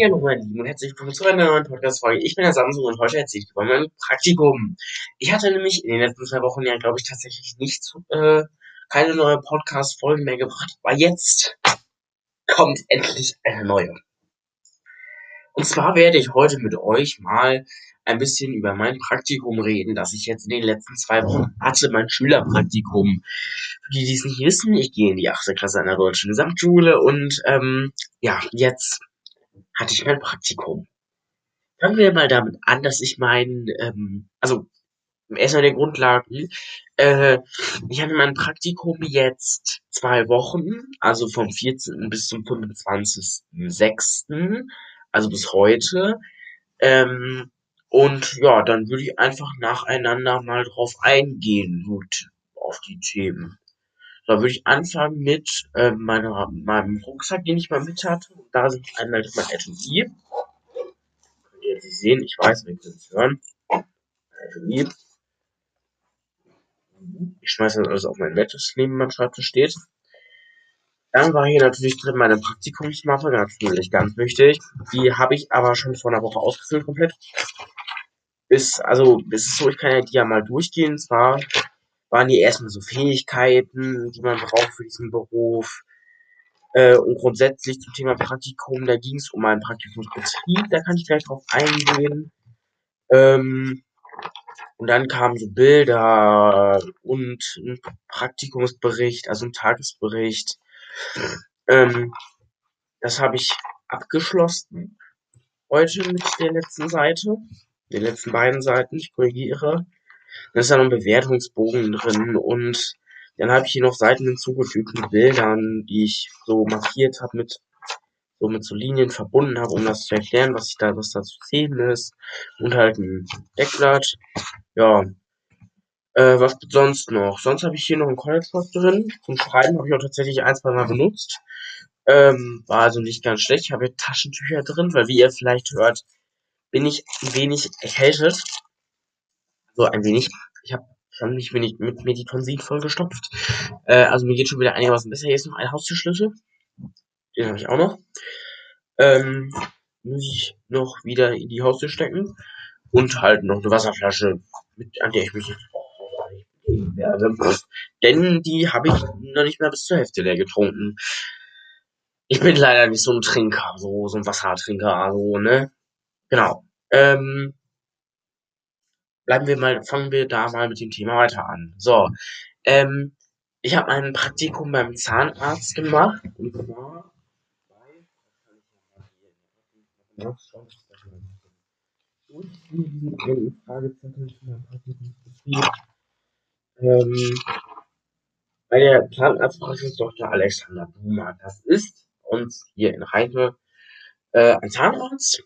Hallo meine Lieben und herzlich willkommen zu einer neuen Podcast-Folge. Ich bin der Samsung und heute erzähle ich über mein Praktikum. Ich hatte nämlich in den letzten zwei Wochen ja, glaube ich, tatsächlich nicht äh, keine neue Podcast-Folgen mehr gebracht, aber jetzt kommt endlich eine neue. Und zwar werde ich heute mit euch mal ein bisschen über mein Praktikum reden, das ich jetzt in den letzten zwei Wochen hatte, mein Schülerpraktikum. Für die, die es nicht wissen, ich gehe in die 8. Klasse einer deutschen Gesamtschule und ähm, ja, jetzt hatte ich mein Praktikum. Fangen wir mal damit an, dass ich mein, ähm, also erstmal den Grundlagen. Äh, ich hatte mein Praktikum jetzt zwei Wochen, also vom 14. bis zum 25.06., also bis heute. Ähm, und ja, dann würde ich einfach nacheinander mal drauf eingehen, gut, auf die Themen. Da würde ich anfangen mit äh, meiner, meinem Rucksack, den ich mal mit hatte. Und da sind einmal mein Etui. Könnt ihr nicht sehen, ich weiß, wir können es hören. Etui. Ich schmeiße das alles auf mein Bett, das neben meinem Schreibtisch steht. Dann war hier natürlich drin meine Praktikumsmappe, natürlich ganz wichtig. Die habe ich aber schon vor einer Woche ausgefüllt komplett. Ist, also, ist so, ich kann ja die ja mal durchgehen. Zwar waren die erstmal so Fähigkeiten, die man braucht für diesen Beruf. Äh, und grundsätzlich zum Thema Praktikum, da ging es um einen Praktikumsbetrieb, da kann ich gleich drauf eingehen. Ähm, und dann kamen so Bilder und ein Praktikumsbericht, also ein Tagesbericht. Ähm, das habe ich abgeschlossen heute mit der letzten Seite, den letzten beiden Seiten, ich korrigiere. Da ist dann ein Bewertungsbogen drin und dann habe ich hier noch Seiten hinzugefügt mit Bildern, die ich so markiert habe mit so mit so Linien verbunden habe, um das zu erklären, was ich da, was da zu sehen ist. Und halt ein Deckblatt. Ja. Äh, was sonst noch? Sonst habe ich hier noch ein College drin. Zum Schreiben habe ich auch tatsächlich ein, zwei Mal benutzt. Ähm, war also nicht ganz schlecht. Ich habe hier Taschentücher drin, weil wie ihr vielleicht hört, bin ich ein wenig erkältet so ein wenig. Ich habe schon mich wenig mit Meditonsin vollgestopft. Äh, also mir geht schon wieder einigermaßen besser. Hier ist noch ein Haustürschlüssel. Den habe ich auch noch. Ähm, muss ich noch wieder in die Haustür stecken. Und halt noch eine Wasserflasche, mit, an der ich mich werde. Denn die habe ich noch nicht mehr bis zur Hälfte leer getrunken. Ich bin leider nicht so ein Trinker, so, so ein Wassertrinker, also, ne? Genau. Ähm, bleiben wir mal, fangen wir da mal mit dem Thema weiter an. So, ähm, ich habe ein Praktikum beim Zahnarzt gemacht und zwar bei, ähm, bei der Zahnarztpraxis Dr. Alexander Buma. Das ist uns hier in Heide äh, ein Zahnarzt.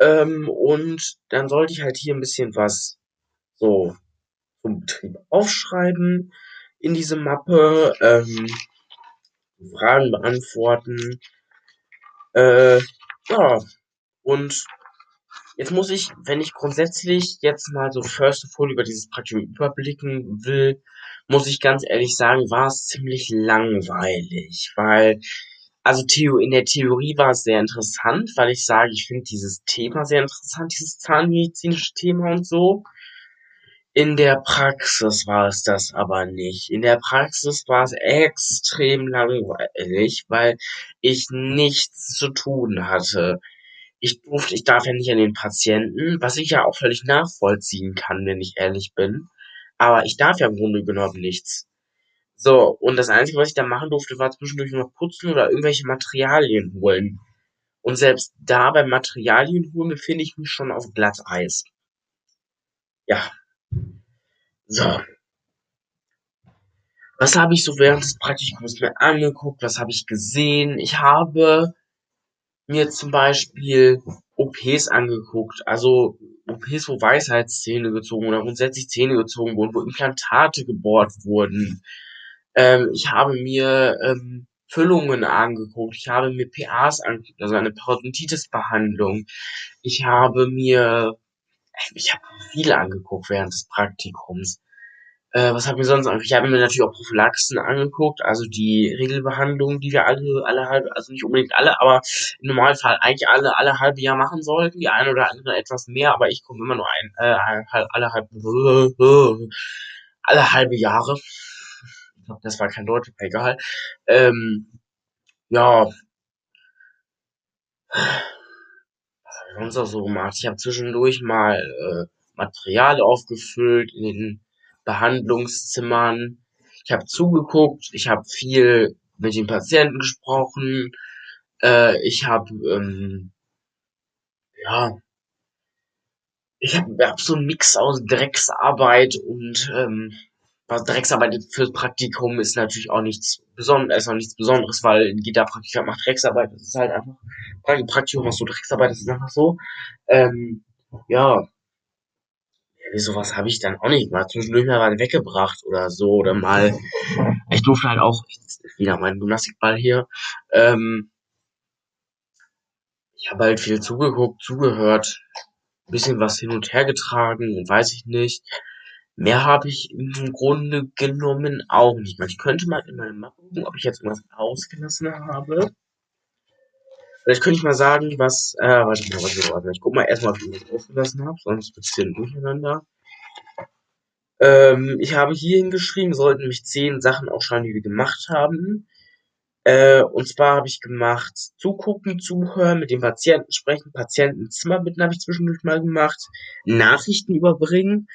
Ähm, und dann sollte ich halt hier ein bisschen was so vom Betrieb aufschreiben in diese Mappe, ähm, Fragen beantworten. Äh, ja, und jetzt muss ich, wenn ich grundsätzlich jetzt mal so first of all über dieses Praktikum überblicken will, muss ich ganz ehrlich sagen, war es ziemlich langweilig, weil also Theo, in der Theorie war es sehr interessant, weil ich sage, ich finde dieses Thema sehr interessant, dieses zahnmedizinische Thema und so. In der Praxis war es das aber nicht. In der Praxis war es extrem langweilig, weil ich nichts zu tun hatte. Ich durfte, ich darf ja nicht an den Patienten, was ich ja auch völlig nachvollziehen kann, wenn ich ehrlich bin. Aber ich darf ja im Grunde genommen nichts. So, und das Einzige, was ich da machen durfte, war zwischendurch noch putzen oder irgendwelche Materialien holen. Und selbst da beim Materialien holen befinde ich mich schon auf Glatteis. Ja, so. Was habe ich so während des Praktikums mir angeguckt? Was habe ich gesehen? Ich habe mir zum Beispiel OPs angeguckt, also OPs, wo Weisheitszähne gezogen oder grundsätzlich Zähne gezogen wurden, wo Implantate gebohrt wurden. Ähm, ich habe mir ähm, Füllungen angeguckt, ich habe mir PAs angeguckt, also eine Parodontitis-Behandlung. Ich habe mir ich habe viel angeguckt während des Praktikums. Äh, was habe ich sonst angeguckt? Ich habe mir natürlich auch Prophylaxen angeguckt, also die Regelbehandlung, die wir alle, alle halbe, also nicht unbedingt alle, aber im Normalfall eigentlich alle, alle halbe Jahr machen sollten. Die eine oder andere etwas mehr, aber ich komme immer nur ein, äh, alle halbe, alle halbe Jahre. Ich glaube, das war kein Deutsch, egal. Ähm, ja. Sonst auch so gemacht? Ich habe zwischendurch mal äh, Material aufgefüllt in den Behandlungszimmern. Ich habe zugeguckt, ich habe viel mit den Patienten gesprochen, äh, ich habe ähm, ja ich habe hab so einen Mix aus Drecksarbeit und ähm, Drecksarbeit fürs Praktikum ist natürlich auch nichts Besonderes, ist auch nichts Besonderes, weil jeder Praktiker macht Drecksarbeit. Das ist halt einfach Praktikum machst du Drecksarbeit, das ist einfach so. Ähm, ja, sowas habe ich dann auch nicht mal zwischendurch mal was weggebracht oder so oder mal ich durfte halt auch wieder mein Gymnastikball hier ähm, ich habe halt viel zugeguckt zugehört bisschen was hin und her getragen und weiß ich nicht mehr habe ich im Grunde genommen auch nicht mal ich könnte mal in meinem Mappe gucken ob ich jetzt irgendwas ausgelassen habe Vielleicht könnte ich mal sagen, was, äh, warte mal, warte, warte, ich guck mal erstmal, ob ich irgendwas ausgelassen habe, sonst wird es hier durcheinander. Ähm, ich habe hier hingeschrieben, sollten nämlich zehn Sachen aufschreiben, die wir gemacht haben. Äh, und zwar habe ich gemacht, zugucken, zuhören, mit dem Patienten sprechen, Patientenzimmer bitten habe ich zwischendurch mal gemacht, Nachrichten überbringen,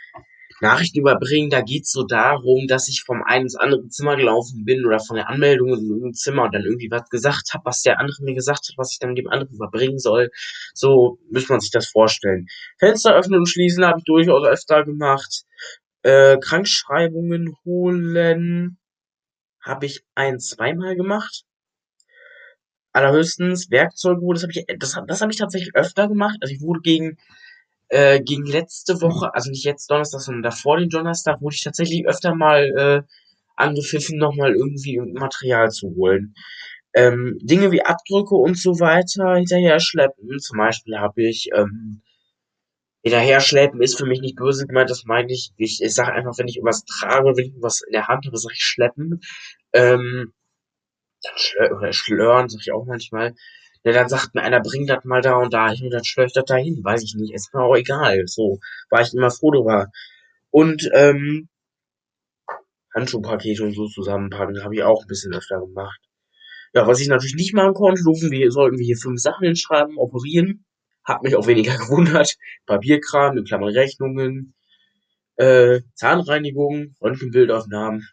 Nachrichten überbringen, da geht's so darum, dass ich vom einen ins andere Zimmer gelaufen bin oder von der Anmeldung in irgendein Zimmer und dann irgendwie was gesagt habe, was der andere mir gesagt hat, was ich dann dem anderen überbringen soll. So muss man sich das vorstellen. Fenster öffnen und schließen habe ich durchaus öfter gemacht. Äh, Krankschreibungen holen habe ich ein, zweimal gemacht. Allerhöchstens Werkzeuge, das habe ich, das, das habe ich tatsächlich öfter gemacht. Also ich wurde gegen äh, gegen letzte Woche, also nicht jetzt Donnerstag, sondern davor den Donnerstag, wurde ich tatsächlich öfter mal äh, angepfiffen, nochmal irgendwie Material zu holen. Ähm, Dinge wie Abdrücke und so weiter hinterher schleppen. Zum Beispiel habe ich ähm, hinterher schleppen ist für mich nicht böse gemeint, das meine ich. Ich, ich sage einfach, wenn ich irgendwas trage, wenn ich irgendwas in der Hand habe, sage ich schleppen. Ähm, dann schlö oder schlören, sag ich auch manchmal. Ja, dann sagt mir einer, bring das mal da und da hin, dann schlöre ich das da hin, weiß ich nicht, ist mir auch egal. So, war ich immer froh drüber. Und, ähm, Handschuhpakete und so zusammenpacken, habe ich auch ein bisschen öfter gemacht. Ja, was ich natürlich nicht machen konnte, durften wir, sollten wir hier fünf Sachen hinschreiben, operieren. Hat mich auch weniger gewundert. Papierkram, in Klammern Rechnungen, äh, Zahnreinigung, Röntgenbildaufnahmen,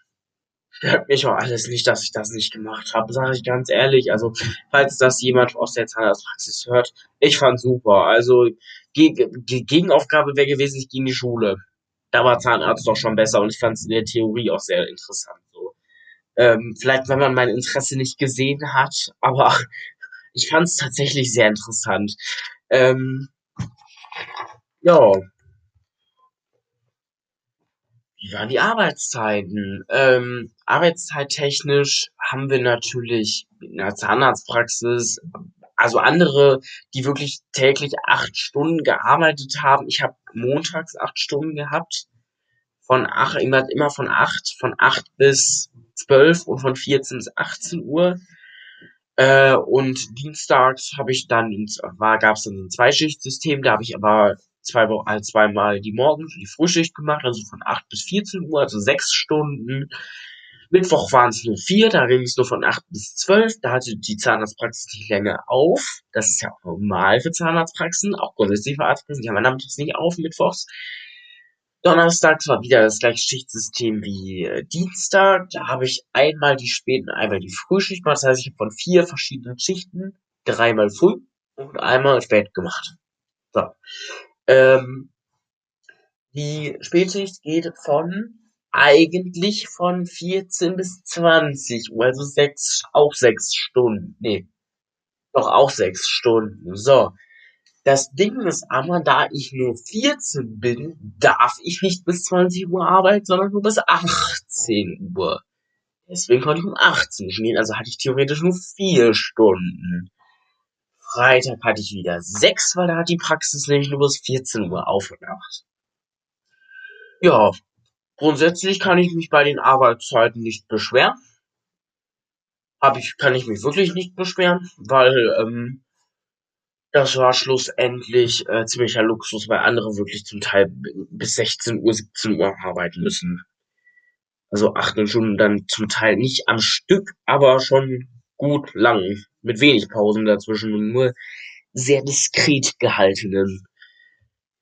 stört mich auch alles nicht, dass ich das nicht gemacht habe, sage ich ganz ehrlich. Also, falls das jemand aus der Zahnarztpraxis hört, ich fand super. Also, die Gegenaufgabe wäre gewesen, ich gehe in die Schule. Da war Zahnarzt doch schon besser und ich fand es in der Theorie auch sehr interessant. So. Ähm, vielleicht, wenn man mein Interesse nicht gesehen hat, aber ich fand es tatsächlich sehr interessant. Ähm, ja, wie waren die Arbeitszeiten? Ähm, arbeitszeittechnisch haben wir natürlich in der Zahnarztpraxis, also andere, die wirklich täglich acht Stunden gearbeitet haben. Ich habe montags acht Stunden gehabt. Von acht, immer, immer von acht, von acht bis zwölf und von 14 bis 18 Uhr. Äh, und dienstags habe ich dann, war, gab es dann ein Zweischichtsystem, da habe ich aber zwei halt zweimal die und die Frühschicht gemacht, also von 8 bis 14 Uhr, also sechs Stunden. Mittwoch waren es nur vier, da ging es nur von 8 bis 12, da hatte die Zahnarztpraxis nicht länger auf. Das ist ja auch normal für Zahnarztpraxen, auch grundsätzlich für Arztpraxen, die haben nachmittags nicht auf, mittwochs. Donnerstags war wieder das gleiche Schichtsystem wie äh, Dienstag. Da habe ich einmal die späten, einmal die Frühschicht gemacht. Das heißt, ich habe von vier verschiedenen Schichten dreimal früh und einmal spät gemacht. So. Ähm, die Spätschicht geht von eigentlich von 14 bis 20 Uhr, also sechs, auch sechs Stunden. Nee, doch auch sechs Stunden. So. Das Ding ist aber, da ich nur 14 bin, darf ich nicht bis 20 Uhr arbeiten, sondern nur bis 18 Uhr. Deswegen konnte ich um 18 Uhr gehen, also hatte ich theoretisch nur vier Stunden. Freitag hatte ich wieder sechs, weil da hat die Praxis nämlich nur bis 14 Uhr aufgemacht. Ja, Grundsätzlich kann ich mich bei den Arbeitszeiten nicht beschweren. Habe ich, kann ich mich wirklich nicht beschweren, weil ähm, das war schlussendlich äh, ziemlicher Luxus, weil andere wirklich zum Teil bis 16 Uhr, 17 Uhr arbeiten müssen. Also acht Stunden dann zum Teil nicht am Stück, aber schon gut lang, mit wenig Pausen dazwischen und nur sehr diskret gehaltenen.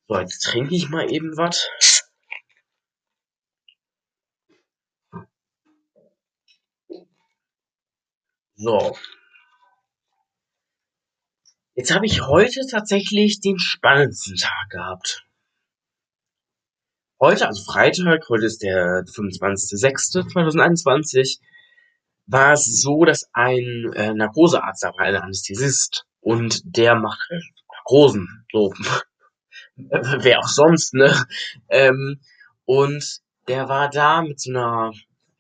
So, jetzt trinke ich mal eben was. So. Jetzt habe ich heute tatsächlich den spannendsten Tag gehabt. Heute, also Freitag, heute ist der 25.06.2021, war es so, dass ein äh, Narkosearzt da war, ein Anästhesist, und der macht halt Narkosen, so. Wer auch sonst, ne? Ähm, und der war da mit so einer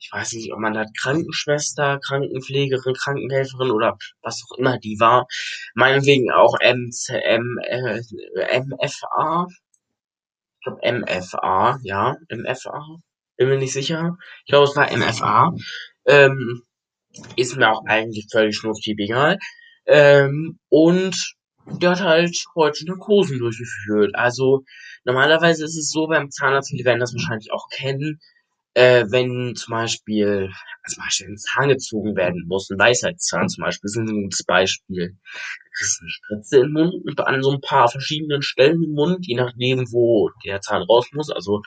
ich weiß nicht, ob man da Krankenschwester, Krankenpflegerin, Krankenhelferin oder was auch immer die war, meinetwegen auch MCM, äh, MFA, ich glaube MFA, ja, MFA, bin mir nicht sicher, ich glaube es war MFA, ähm, ist mir auch eigentlich völlig schnurzpiep egal, ähm, und der hat halt heute Narkosen durchgeführt. Also normalerweise ist es so beim Zahnarzt, die werden das wahrscheinlich auch kennen, äh, wenn zum Beispiel, zum Beispiel ein Zahn gezogen werden muss, ein Weisheitszahn zum Beispiel, ist ein gutes Beispiel. Du kriegst eine Spritze im Mund und an so ein paar verschiedenen Stellen im Mund, je nachdem, wo der Zahn raus muss, also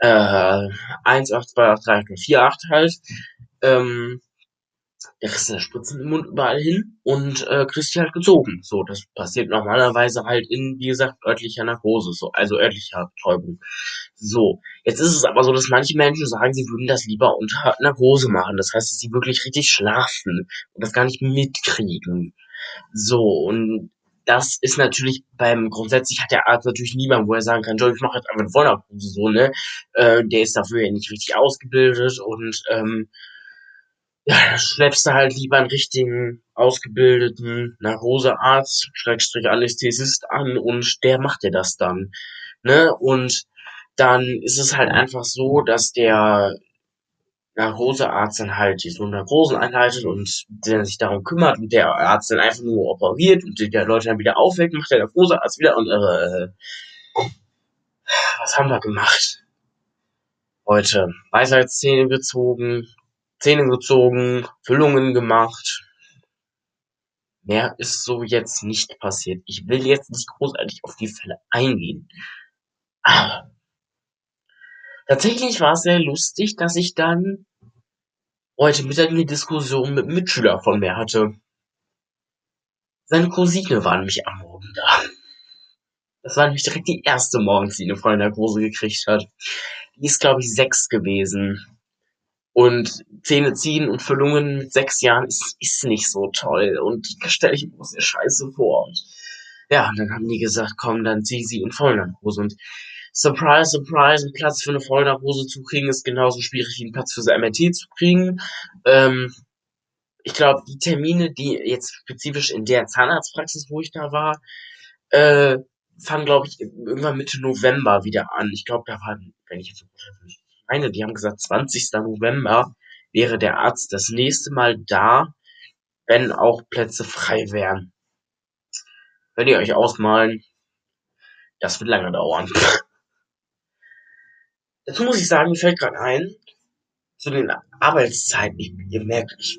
äh, 1, 8, 2, 8, 3, 8, 4, 8 halt, ähm, der kriegst eine Spritze im Mund überall hin und äh, kriegst die halt gezogen. So, das passiert normalerweise halt in, wie gesagt, örtlicher Narkose, so, also örtlicher Betäubung. So, jetzt ist es aber so, dass manche Menschen sagen, sie würden das lieber unter Narkose machen. Das heißt, dass sie wirklich richtig schlafen und das gar nicht mitkriegen. So, und das ist natürlich beim, grundsätzlich hat der Arzt natürlich niemand, wo er sagen kann, Joe, ich mache jetzt einfach eine Vollnarkose, so, ne? Äh, der ist dafür ja nicht richtig ausgebildet und, ähm, ja, da schleppst du halt lieber einen richtigen, ausgebildeten Narkosearzt, Schrägstrich Anästhesist an und der macht dir das dann, ne? Und dann ist es halt einfach so, dass der Narkosearzt dann halt die so Narkosen einleitet und der sich darum kümmert und der Arzt dann einfach nur operiert und der Leute dann wieder aufweckt, macht der Narkosearzt wieder und äh, was haben wir gemacht? Heute Weisheitszähne gezogen, Zähne gezogen, Füllungen gemacht. Mehr ist so jetzt nicht passiert. Ich will jetzt nicht großartig auf die Fälle eingehen. Aber tatsächlich war es sehr lustig, dass ich dann heute Mittag eine Diskussion mit einem Mitschüler von mir hatte. Seine Cousine war nämlich am Morgen da. Das war nämlich direkt die erste morgens, die eine Freundin der Große gekriegt hat. Die ist, glaube ich, sechs gewesen. Und Zähne ziehen und Füllungen mit sechs Jahren ist, ist nicht so toll. Und das stelle ich mir sehr scheiße vor. Und ja, und dann haben die gesagt, komm, dann zieh sie in Vollnarkose. Und surprise, surprise, einen Platz für eine Vollnarkose zu kriegen, ist genauso schwierig wie einen Platz für so MRT zu kriegen. Ähm, ich glaube, die Termine, die jetzt spezifisch in der Zahnarztpraxis, wo ich da war, äh, fangen, glaube ich, irgendwann Mitte November wieder an. Ich glaube, da war, wenn ich jetzt so meine, die haben gesagt, 20. November wäre der Arzt das nächste Mal da, wenn auch Plätze frei wären. Könnt ihr euch ausmalen, das wird lange dauern. Dazu muss ich sagen, mir fällt gerade ein, zu den Arbeitszeiten, ich, ihr merkt, ich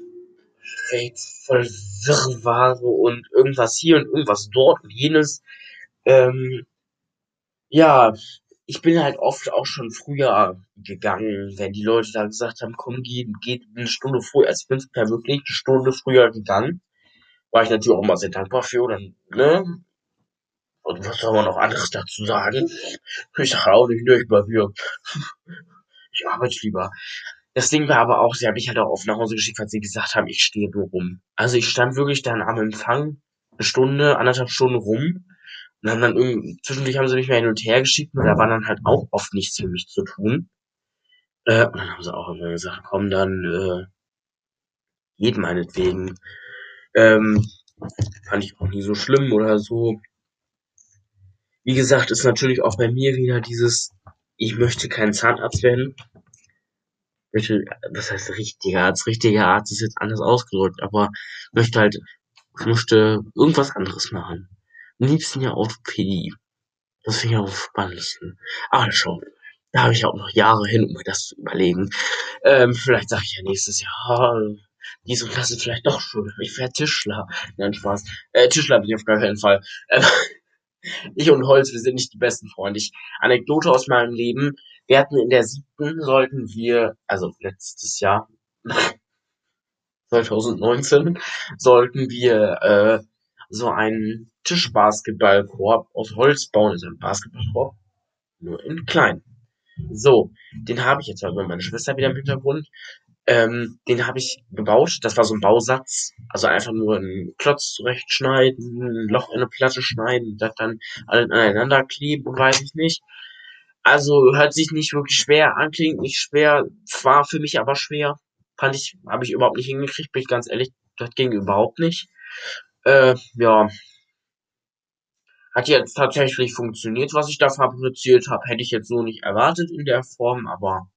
rede voll Wirrwarr und irgendwas hier und irgendwas dort und jenes. Ähm, ja, ich bin halt oft auch schon früher gegangen, wenn die Leute da gesagt haben, komm, geht, geht eine Stunde früher, also ich bin per wirklich eine Stunde früher gegangen. War ich natürlich auch immer sehr dankbar für, oder, ne? Und was soll man noch anderes dazu sagen? Ich sage auch nicht, ne, ich bleib hier. Ich arbeite lieber. Das Ding war aber auch, sie haben mich halt auch oft nach Hause geschickt, weil sie gesagt haben, ich stehe nur rum. Also ich stand wirklich dann am Empfang eine Stunde, anderthalb Stunden rum und haben dann irgendwie, zwischendurch haben sie mich mal hin und her geschickt und da war dann halt auch oft nichts für mich zu tun. Äh, und dann haben sie auch immer gesagt, komm, dann äh, geht meinetwegen. Ähm, fand ich auch nie so schlimm oder so. Wie gesagt, ist natürlich auch bei mir wieder dieses ich möchte kein Zahnarzt werden. Möchte, was heißt richtiger Arzt? Richtiger Arzt ist jetzt anders ausgedrückt, aber möchte halt, ich möchte irgendwas anderes machen. Am liebsten ja Orthopädie. Das finde ich am spannendsten. Aber schon, da habe ich auch noch Jahre hin, um mir das zu überlegen. Ähm, vielleicht sage ich ja nächstes Jahr, dies und das vielleicht doch schön. Ich werde Tischler. Nein, Spaß. Äh, Tischler bin ich auf gar keinen Fall. Ähm, ich und Holz, wir sind nicht die besten Freunde. Ich, Anekdote aus meinem Leben. Wir hatten in der siebten, sollten wir, also letztes Jahr, 2019, sollten wir äh, so einen Tischbasketballkorb aus Holz bauen. Also ein Basketballkorb, nur in klein. So, den habe ich jetzt über meine Schwester wieder im Hintergrund. Ähm, den habe ich gebaut. Das war so ein Bausatz. Also einfach nur einen Klotz zurechtschneiden, ein Loch in eine Platte schneiden, das dann alle aneinander kleben weiß ich nicht. Also hört sich nicht wirklich schwer an, klingt nicht schwer, war für mich aber schwer. Fand ich, habe ich überhaupt nicht hingekriegt, bin ich ganz ehrlich, das ging überhaupt nicht. Äh, ja. Hat jetzt tatsächlich funktioniert, was ich da fabriziert habe. Hätte ich jetzt so nicht erwartet in der Form, aber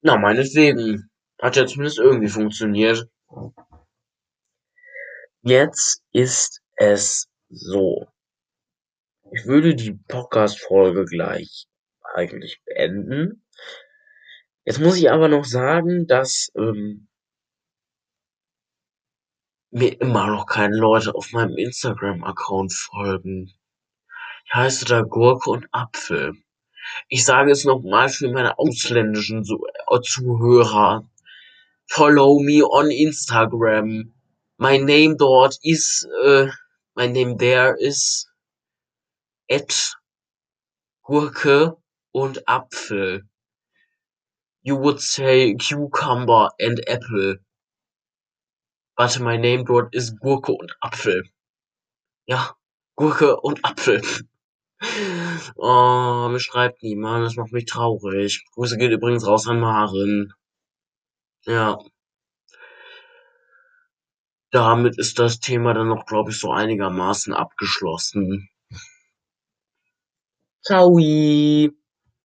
na, meinetwegen. Hat ja zumindest irgendwie funktioniert. Jetzt ist es so. Ich würde die Podcast-Folge gleich eigentlich beenden. Jetzt muss ich aber noch sagen, dass ähm, mir immer noch keine Leute auf meinem Instagram-Account folgen. Ich heiße da Gurke und Apfel. Ich sage es nochmal für meine ausländischen äh, Zuhörer. Follow me on Instagram. My name dort is, uh, my name there is at Gurke und Apfel. You would say cucumber and apple. But my name dort is Gurke und Apfel. Ja, Gurke und Apfel. Oh, mir schreibt niemand, das macht mich traurig. Grüße geht übrigens raus an Maren. Ja. Damit ist das Thema dann noch, glaube ich, so einigermaßen abgeschlossen. Ciao.